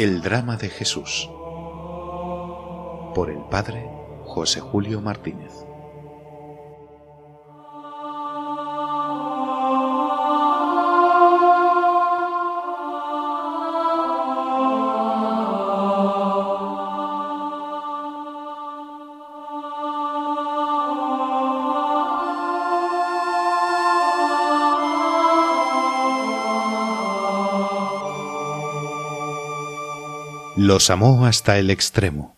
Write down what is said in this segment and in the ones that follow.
El drama de Jesús por el padre José Julio Martínez. Los amó hasta el extremo.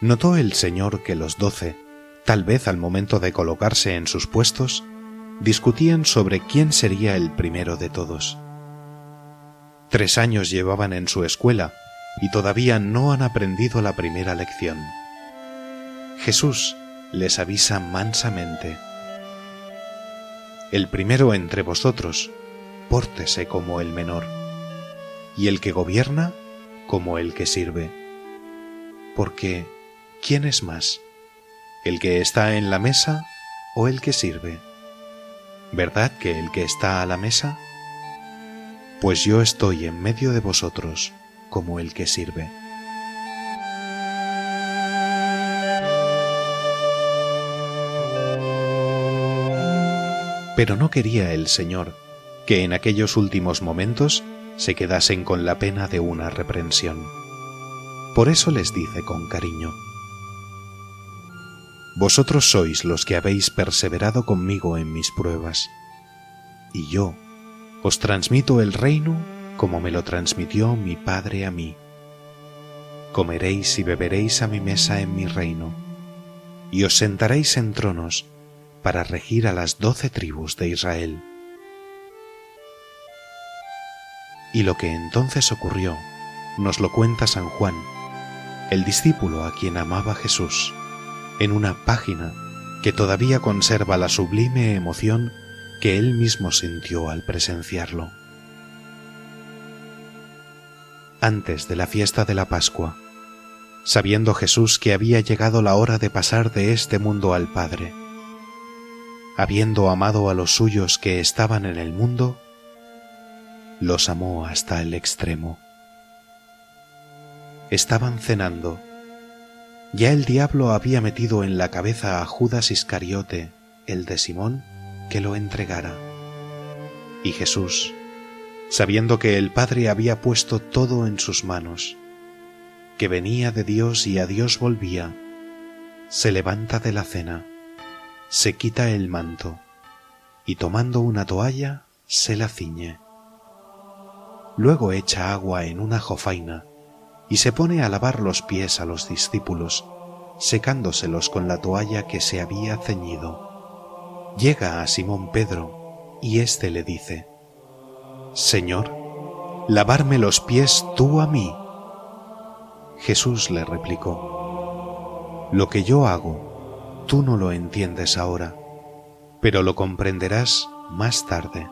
Notó el señor que los doce, tal vez al momento de colocarse en sus puestos, discutían sobre quién sería el primero de todos. Tres años llevaban en su escuela y todavía no han aprendido la primera lección. Jesús les avisa mansamente. El primero entre vosotros, pórtese como el menor, y el que gobierna como el que sirve. Porque, ¿quién es más? ¿El que está en la mesa o el que sirve? ¿Verdad que el que está a la mesa pues yo estoy en medio de vosotros como el que sirve. Pero no quería el Señor que en aquellos últimos momentos se quedasen con la pena de una reprensión. Por eso les dice con cariño, Vosotros sois los que habéis perseverado conmigo en mis pruebas, y yo os transmito el reino como me lo transmitió mi Padre a mí. Comeréis y beberéis a mi mesa en mi reino, y os sentaréis en tronos para regir a las doce tribus de Israel. Y lo que entonces ocurrió nos lo cuenta San Juan, el discípulo a quien amaba Jesús, en una página que todavía conserva la sublime emoción que él mismo sintió al presenciarlo. Antes de la fiesta de la Pascua, sabiendo Jesús que había llegado la hora de pasar de este mundo al Padre, habiendo amado a los suyos que estaban en el mundo, los amó hasta el extremo. Estaban cenando. Ya el diablo había metido en la cabeza a Judas Iscariote, el de Simón, que lo entregara. Y Jesús, sabiendo que el Padre había puesto todo en sus manos, que venía de Dios y a Dios volvía, se levanta de la cena, se quita el manto, y tomando una toalla, se la ciñe. Luego echa agua en una jofaina y se pone a lavar los pies a los discípulos, secándoselos con la toalla que se había ceñido llega a Simón Pedro y éste le dice, Señor, lavarme los pies tú a mí. Jesús le replicó, Lo que yo hago, tú no lo entiendes ahora, pero lo comprenderás más tarde.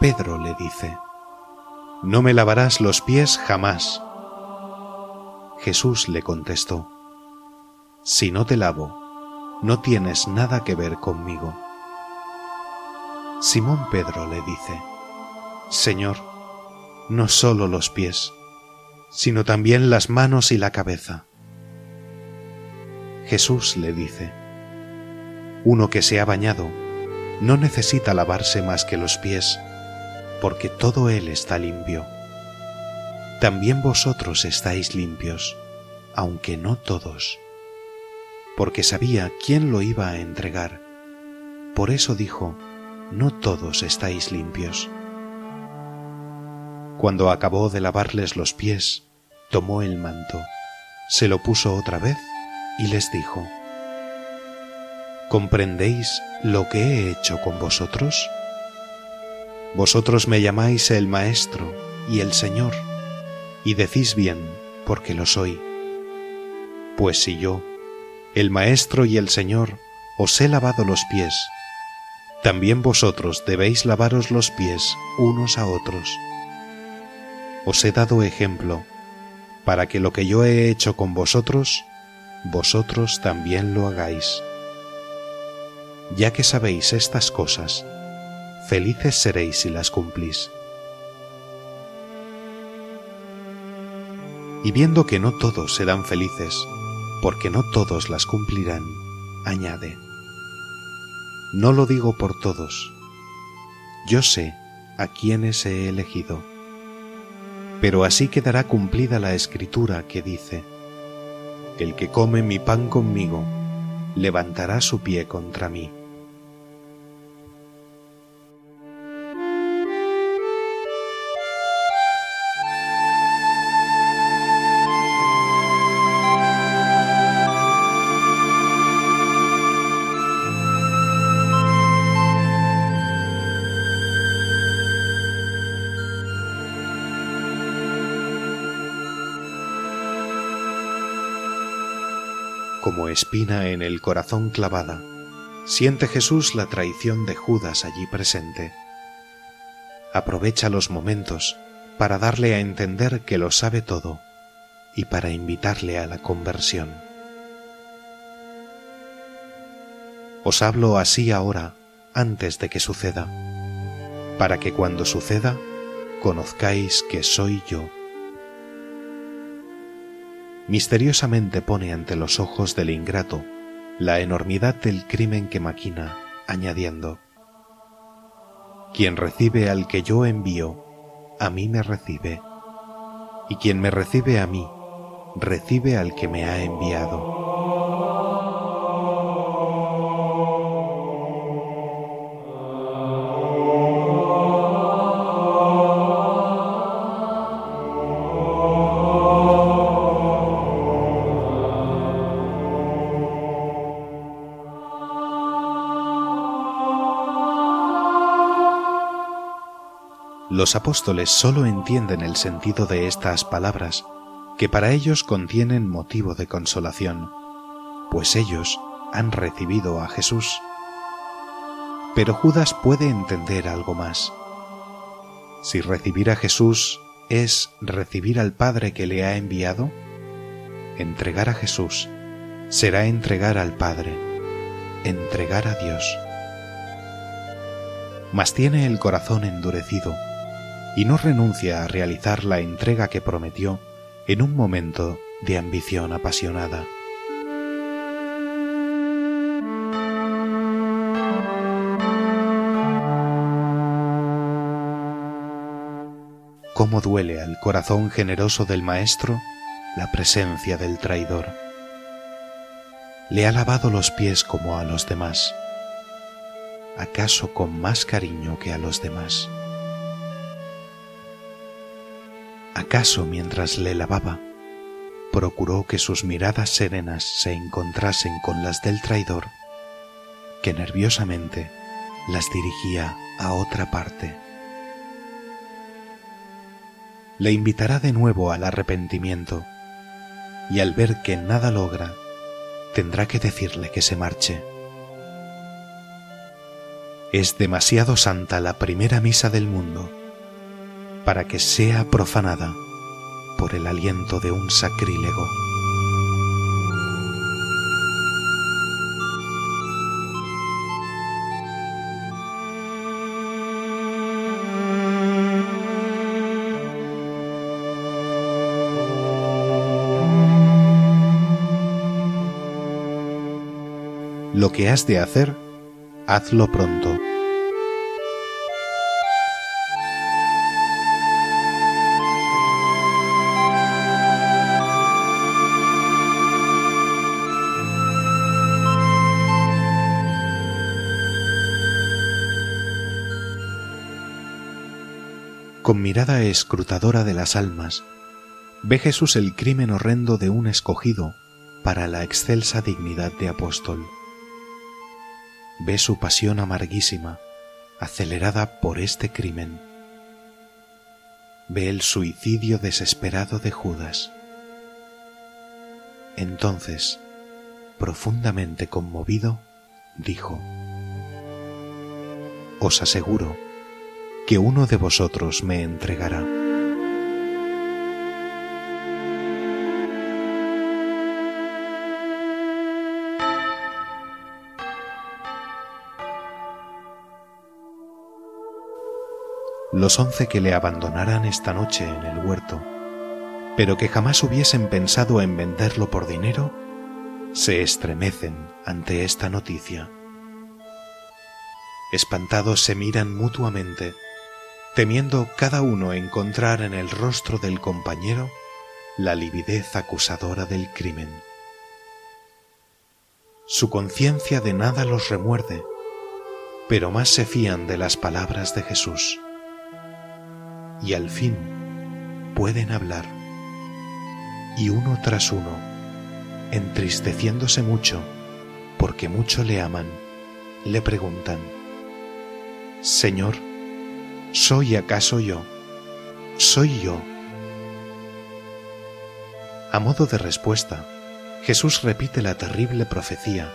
Pedro le dice, No me lavarás los pies jamás. Jesús le contestó, Si no te lavo, no tienes nada que ver conmigo. Simón Pedro le dice, Señor, no solo los pies, sino también las manos y la cabeza. Jesús le dice, Uno que se ha bañado no necesita lavarse más que los pies, porque todo él está limpio. También vosotros estáis limpios, aunque no todos porque sabía quién lo iba a entregar. Por eso dijo, no todos estáis limpios. Cuando acabó de lavarles los pies, tomó el manto, se lo puso otra vez y les dijo, ¿comprendéis lo que he hecho con vosotros? Vosotros me llamáis el Maestro y el Señor, y decís bien, porque lo soy. Pues si yo, el Maestro y el Señor, os he lavado los pies. También vosotros debéis lavaros los pies unos a otros. Os he dado ejemplo, para que lo que yo he hecho con vosotros, vosotros también lo hagáis. Ya que sabéis estas cosas, felices seréis si las cumplís. Y viendo que no todos serán felices, porque no todos las cumplirán, añade, No lo digo por todos, yo sé a quienes he elegido, pero así quedará cumplida la escritura que dice, El que come mi pan conmigo, levantará su pie contra mí. Espina en el corazón clavada, siente Jesús la traición de Judas allí presente. Aprovecha los momentos para darle a entender que lo sabe todo y para invitarle a la conversión. Os hablo así ahora, antes de que suceda, para que cuando suceda conozcáis que soy yo misteriosamente pone ante los ojos del ingrato la enormidad del crimen que maquina, añadiendo, Quien recibe al que yo envío, a mí me recibe, y quien me recibe a mí, recibe al que me ha enviado. Los apóstoles sólo entienden el sentido de estas palabras, que para ellos contienen motivo de consolación, pues ellos han recibido a Jesús. Pero Judas puede entender algo más. Si recibir a Jesús es recibir al Padre que le ha enviado, entregar a Jesús será entregar al Padre, entregar a Dios. Mas tiene el corazón endurecido y no renuncia a realizar la entrega que prometió en un momento de ambición apasionada. Cómo duele al corazón generoso del Maestro la presencia del traidor. Le ha lavado los pies como a los demás, acaso con más cariño que a los demás. ¿Acaso mientras le lavaba, procuró que sus miradas serenas se encontrasen con las del traidor, que nerviosamente las dirigía a otra parte? Le invitará de nuevo al arrepentimiento, y al ver que nada logra, tendrá que decirle que se marche. Es demasiado santa la primera misa del mundo para que sea profanada por el aliento de un sacrílego. Lo que has de hacer, hazlo pronto. Con mirada escrutadora de las almas, ve Jesús el crimen horrendo de un escogido para la excelsa dignidad de apóstol. Ve su pasión amarguísima, acelerada por este crimen. Ve el suicidio desesperado de Judas. Entonces, profundamente conmovido, dijo, Os aseguro que uno de vosotros me entregará. Los once que le abandonarán esta noche en el huerto, pero que jamás hubiesen pensado en venderlo por dinero, se estremecen ante esta noticia. Espantados se miran mutuamente temiendo cada uno encontrar en el rostro del compañero la lividez acusadora del crimen. Su conciencia de nada los remuerde, pero más se fían de las palabras de Jesús. Y al fin pueden hablar. Y uno tras uno, entristeciéndose mucho, porque mucho le aman, le preguntan, Señor, ¿soy acaso yo? ¿Soy yo? A modo de respuesta, Jesús repite la terrible profecía,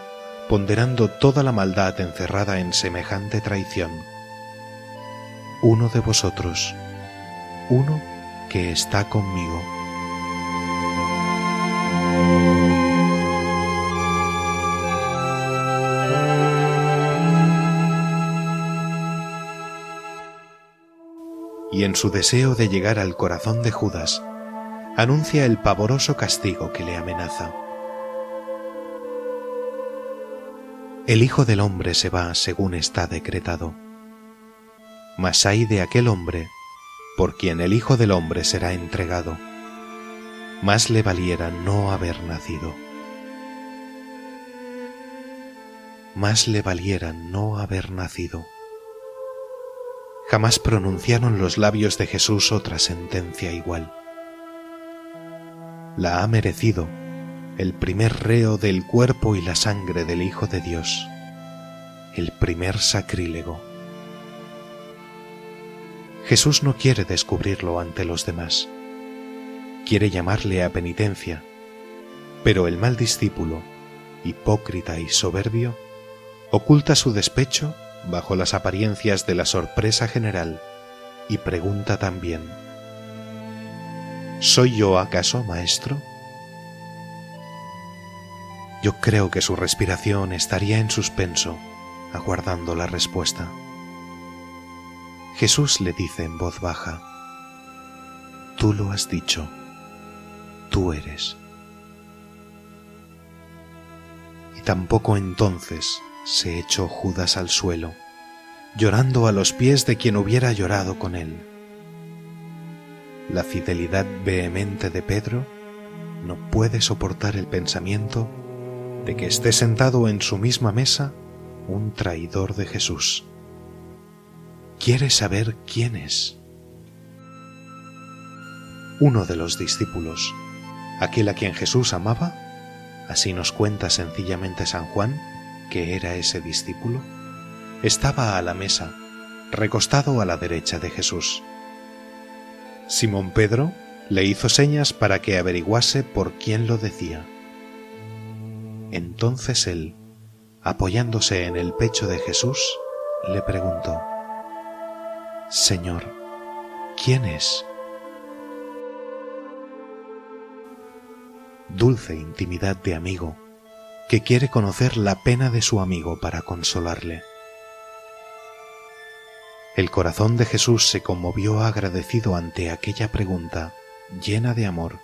ponderando toda la maldad encerrada en semejante traición. Uno de vosotros, uno que está conmigo. Y en su deseo de llegar al corazón de Judas, anuncia el pavoroso castigo que le amenaza. El Hijo del Hombre se va según está decretado. Mas hay de aquel hombre por quien el Hijo del Hombre será entregado. Más le valiera no haber nacido. Más le valiera no haber nacido. Jamás pronunciaron los labios de Jesús otra sentencia igual. La ha merecido el primer reo del cuerpo y la sangre del Hijo de Dios, el primer sacrílego. Jesús no quiere descubrirlo ante los demás, quiere llamarle a penitencia, pero el mal discípulo, hipócrita y soberbio, oculta su despecho bajo las apariencias de la sorpresa general y pregunta también, ¿Soy yo acaso, maestro? Yo creo que su respiración estaría en suspenso, aguardando la respuesta. Jesús le dice en voz baja, Tú lo has dicho, tú eres. Y tampoco entonces se echó Judas al suelo, llorando a los pies de quien hubiera llorado con él la fidelidad vehemente de Pedro no puede soportar el pensamiento de que esté sentado en su misma mesa un traidor de Jesús. Quiere saber quién es. Uno de los discípulos, aquel a quien Jesús amaba, así nos cuenta sencillamente San Juan, que era ese discípulo, estaba a la mesa, recostado a la derecha de Jesús. Simón Pedro le hizo señas para que averiguase por quién lo decía. Entonces él, apoyándose en el pecho de Jesús, le preguntó, Señor, ¿quién es? Dulce intimidad de amigo, que quiere conocer la pena de su amigo para consolarle. El corazón de Jesús se conmovió agradecido ante aquella pregunta llena de amor.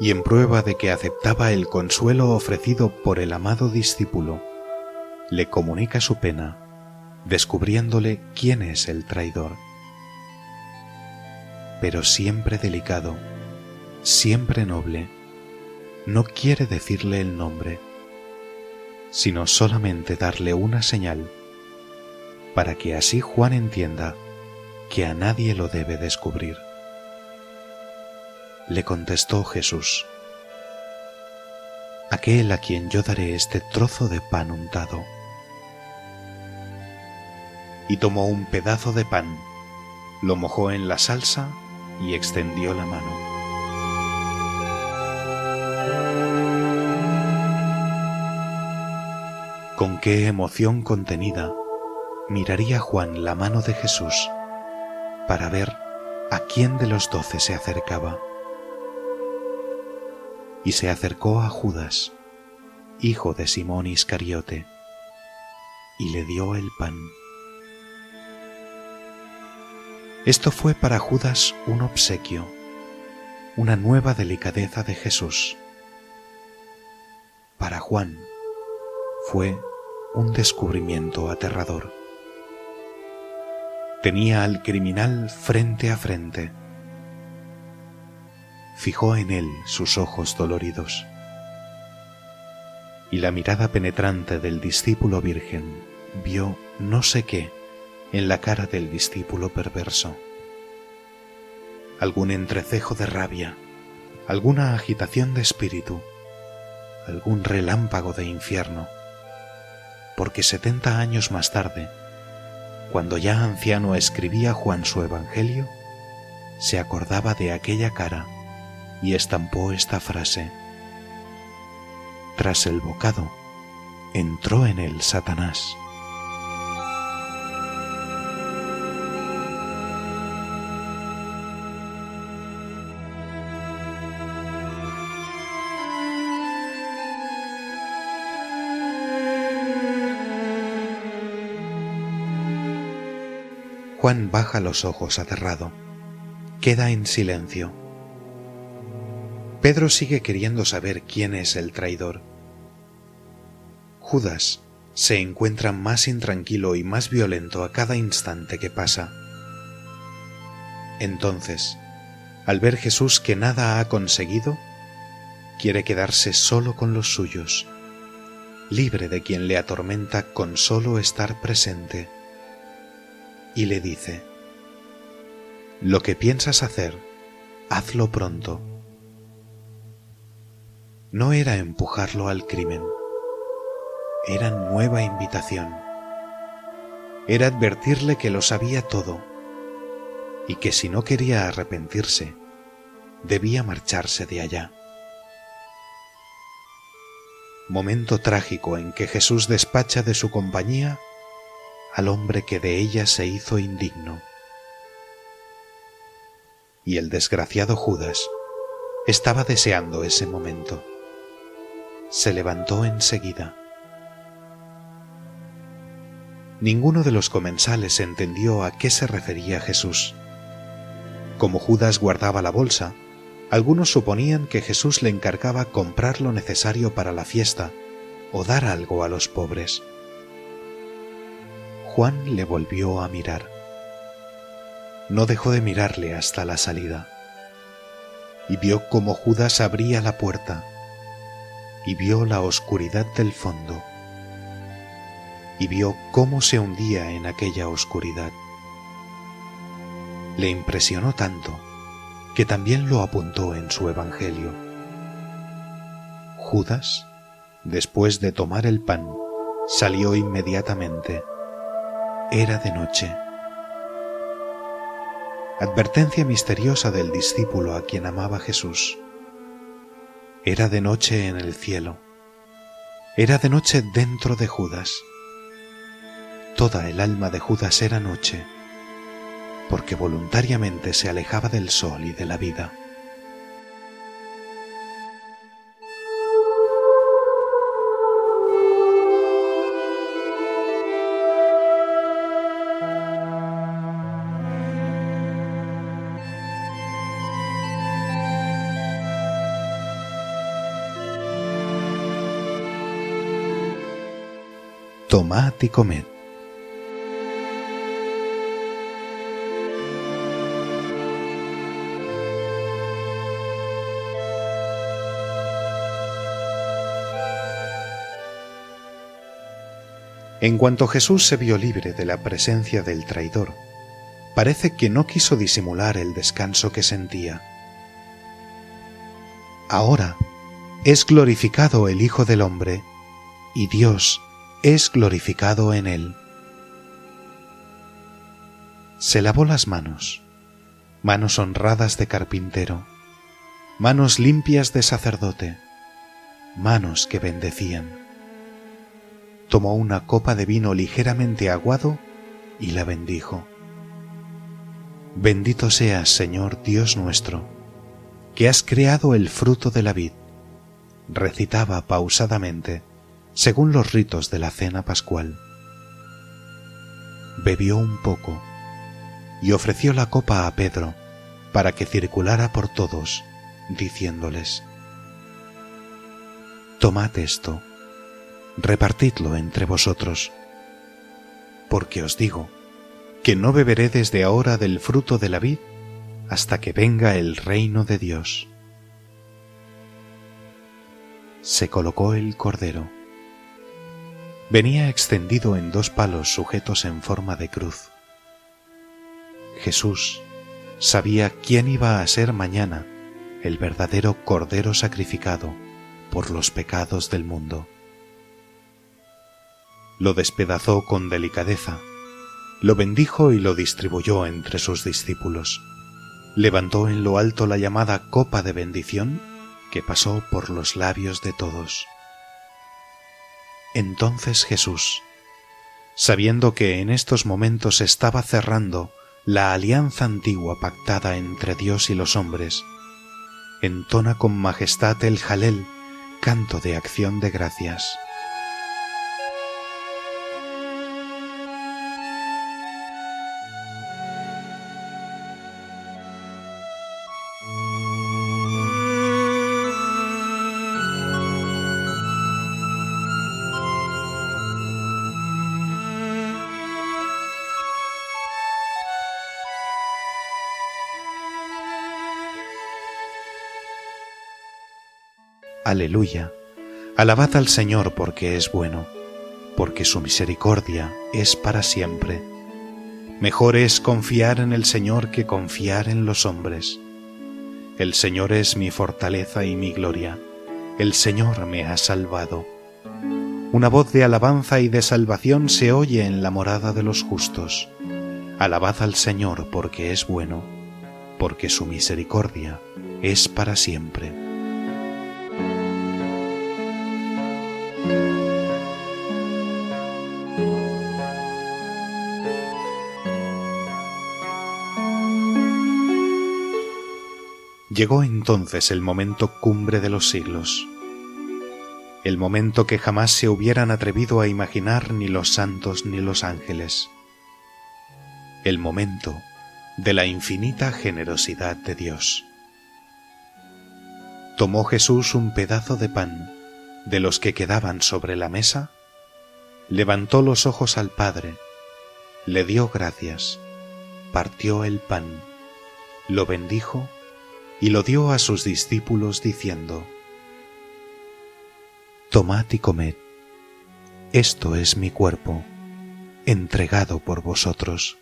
Y en prueba de que aceptaba el consuelo ofrecido por el amado discípulo, le comunica su pena, descubriéndole quién es el traidor. Pero siempre delicado, siempre noble, no quiere decirle el nombre, sino solamente darle una señal para que así Juan entienda que a nadie lo debe descubrir. Le contestó Jesús, aquel a quien yo daré este trozo de pan untado. Y tomó un pedazo de pan, lo mojó en la salsa y extendió la mano. Con qué emoción contenida miraría Juan la mano de Jesús para ver a quién de los doce se acercaba. Y se acercó a Judas, hijo de Simón Iscariote, y le dio el pan. Esto fue para Judas un obsequio, una nueva delicadeza de Jesús. Para Juan fue un descubrimiento aterrador. Tenía al criminal frente a frente. Fijó en él sus ojos doloridos. Y la mirada penetrante del discípulo virgen vio no sé qué en la cara del discípulo perverso. Algún entrecejo de rabia, alguna agitación de espíritu, algún relámpago de infierno, porque setenta años más tarde, cuando ya anciano escribía Juan su Evangelio, se acordaba de aquella cara y estampó esta frase. Tras el bocado, entró en él Satanás. Juan baja los ojos aterrado. Queda en silencio. Pedro sigue queriendo saber quién es el traidor. Judas se encuentra más intranquilo y más violento a cada instante que pasa. Entonces, al ver Jesús que nada ha conseguido, quiere quedarse solo con los suyos, libre de quien le atormenta con solo estar presente y le dice, Lo que piensas hacer, hazlo pronto. No era empujarlo al crimen, era nueva invitación. Era advertirle que lo sabía todo y que si no quería arrepentirse, debía marcharse de allá. Momento trágico en que Jesús despacha de su compañía al hombre que de ella se hizo indigno. Y el desgraciado Judas estaba deseando ese momento. Se levantó enseguida. Ninguno de los comensales entendió a qué se refería Jesús. Como Judas guardaba la bolsa, algunos suponían que Jesús le encargaba comprar lo necesario para la fiesta o dar algo a los pobres. Juan le volvió a mirar. No dejó de mirarle hasta la salida. Y vio cómo Judas abría la puerta. Y vio la oscuridad del fondo. Y vio cómo se hundía en aquella oscuridad. Le impresionó tanto que también lo apuntó en su Evangelio. Judas, después de tomar el pan, salió inmediatamente era de noche. Advertencia misteriosa del discípulo a quien amaba Jesús. Era de noche en el cielo. Era de noche dentro de Judas. Toda el alma de Judas era noche, porque voluntariamente se alejaba del sol y de la vida. Tomad y comed. En cuanto Jesús se vio libre de la presencia del traidor, parece que no quiso disimular el descanso que sentía. Ahora es glorificado el Hijo del Hombre, y Dios es glorificado en él. Se lavó las manos, manos honradas de carpintero, manos limpias de sacerdote, manos que bendecían. Tomó una copa de vino ligeramente aguado y la bendijo. Bendito seas, Señor Dios nuestro, que has creado el fruto de la vid, recitaba pausadamente según los ritos de la cena pascual. Bebió un poco y ofreció la copa a Pedro para que circulara por todos, diciéndoles, Tomad esto, repartidlo entre vosotros, porque os digo que no beberé desde ahora del fruto de la vid hasta que venga el reino de Dios. Se colocó el cordero. Venía extendido en dos palos sujetos en forma de cruz. Jesús sabía quién iba a ser mañana el verdadero cordero sacrificado por los pecados del mundo. Lo despedazó con delicadeza, lo bendijo y lo distribuyó entre sus discípulos. Levantó en lo alto la llamada copa de bendición que pasó por los labios de todos. Entonces Jesús, sabiendo que en estos momentos estaba cerrando la alianza antigua pactada entre Dios y los hombres, entona con majestad el jalel, canto de acción de gracias. Aleluya. Alabad al Señor porque es bueno, porque su misericordia es para siempre. Mejor es confiar en el Señor que confiar en los hombres. El Señor es mi fortaleza y mi gloria. El Señor me ha salvado. Una voz de alabanza y de salvación se oye en la morada de los justos. Alabad al Señor porque es bueno, porque su misericordia es para siempre. Llegó entonces el momento cumbre de los siglos, el momento que jamás se hubieran atrevido a imaginar ni los santos ni los ángeles, el momento de la infinita generosidad de Dios. Tomó Jesús un pedazo de pan de los que quedaban sobre la mesa, levantó los ojos al Padre, le dio gracias, partió el pan, lo bendijo y lo dio a sus discípulos diciendo, Tomad y comed, esto es mi cuerpo, entregado por vosotros.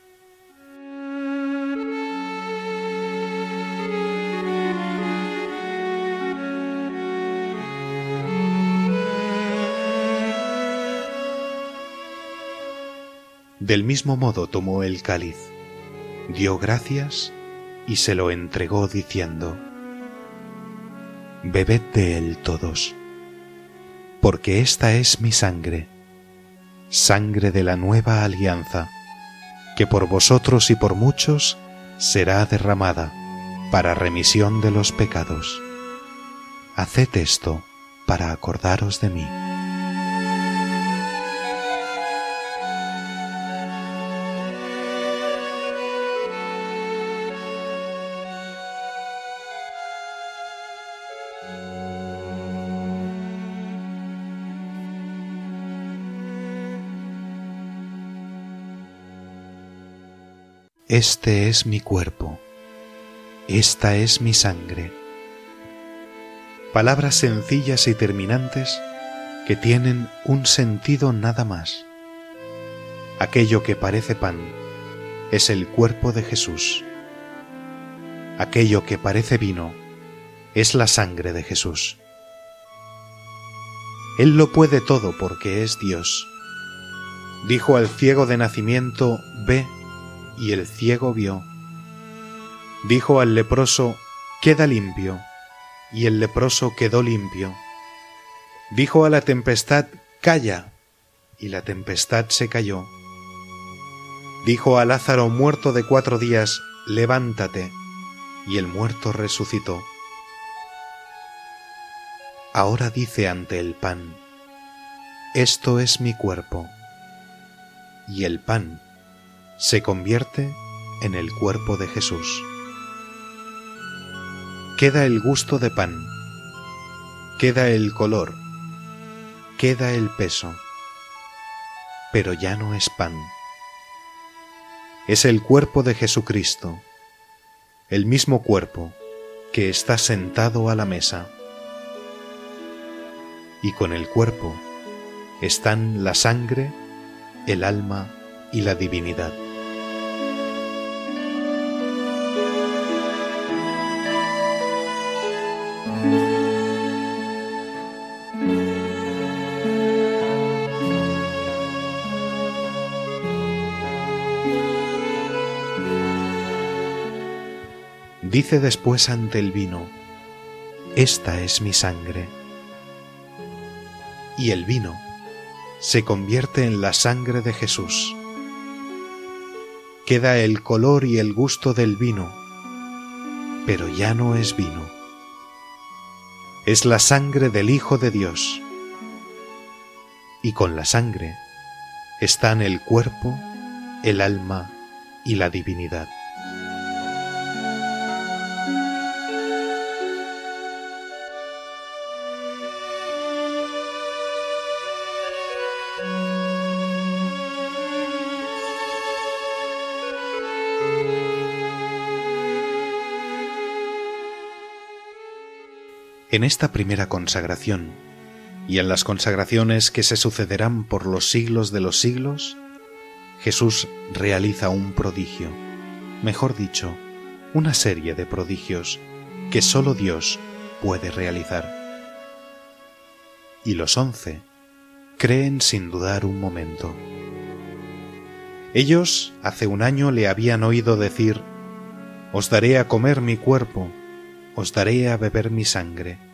Del mismo modo tomó el cáliz, dio gracias y se lo entregó diciendo, Bebed de él todos, porque esta es mi sangre, sangre de la nueva alianza, que por vosotros y por muchos será derramada para remisión de los pecados. Haced esto para acordaros de mí. Este es mi cuerpo, esta es mi sangre. Palabras sencillas y terminantes que tienen un sentido nada más. Aquello que parece pan es el cuerpo de Jesús. Aquello que parece vino es la sangre de Jesús. Él lo puede todo porque es Dios. Dijo al ciego de nacimiento, ve y el ciego vio. Dijo al leproso, queda limpio, y el leproso quedó limpio. Dijo a la tempestad, calla, y la tempestad se cayó. Dijo a Lázaro muerto de cuatro días, levántate, y el muerto resucitó. Ahora dice ante el pan, esto es mi cuerpo, y el pan se convierte en el cuerpo de Jesús. Queda el gusto de pan, queda el color, queda el peso, pero ya no es pan. Es el cuerpo de Jesucristo, el mismo cuerpo que está sentado a la mesa. Y con el cuerpo están la sangre, el alma y la divinidad. Dice después ante el vino, Esta es mi sangre. Y el vino se convierte en la sangre de Jesús. Queda el color y el gusto del vino, pero ya no es vino. Es la sangre del Hijo de Dios. Y con la sangre están el cuerpo, el alma y la divinidad. En esta primera consagración y en las consagraciones que se sucederán por los siglos de los siglos, Jesús realiza un prodigio, mejor dicho, una serie de prodigios que sólo Dios puede realizar. Y los once creen sin dudar un momento. Ellos hace un año le habían oído decir, Os daré a comer mi cuerpo, os daré a beber mi sangre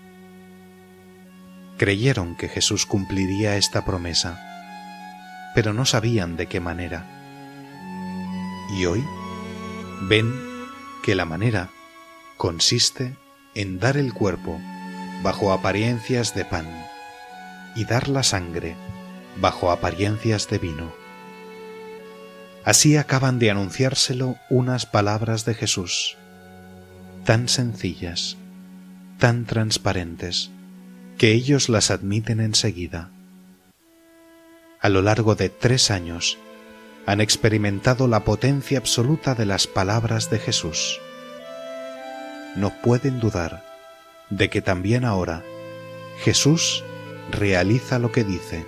creyeron que Jesús cumpliría esta promesa, pero no sabían de qué manera. Y hoy ven que la manera consiste en dar el cuerpo bajo apariencias de pan y dar la sangre bajo apariencias de vino. Así acaban de anunciárselo unas palabras de Jesús, tan sencillas, tan transparentes, que ellos las admiten enseguida. A lo largo de tres años han experimentado la potencia absoluta de las palabras de Jesús. No pueden dudar de que también ahora Jesús realiza lo que dice.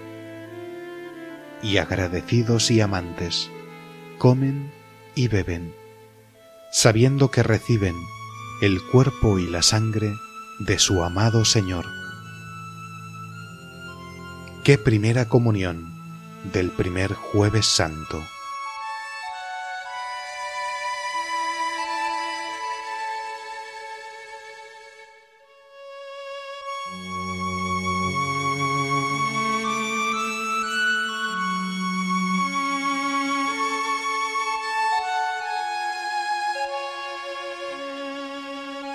Y agradecidos y amantes, comen y beben, sabiendo que reciben el cuerpo y la sangre de su amado Señor. Qué primera comunión del primer jueves santo.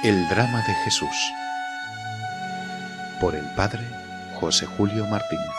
El drama de Jesús por el Padre José Julio Martínez.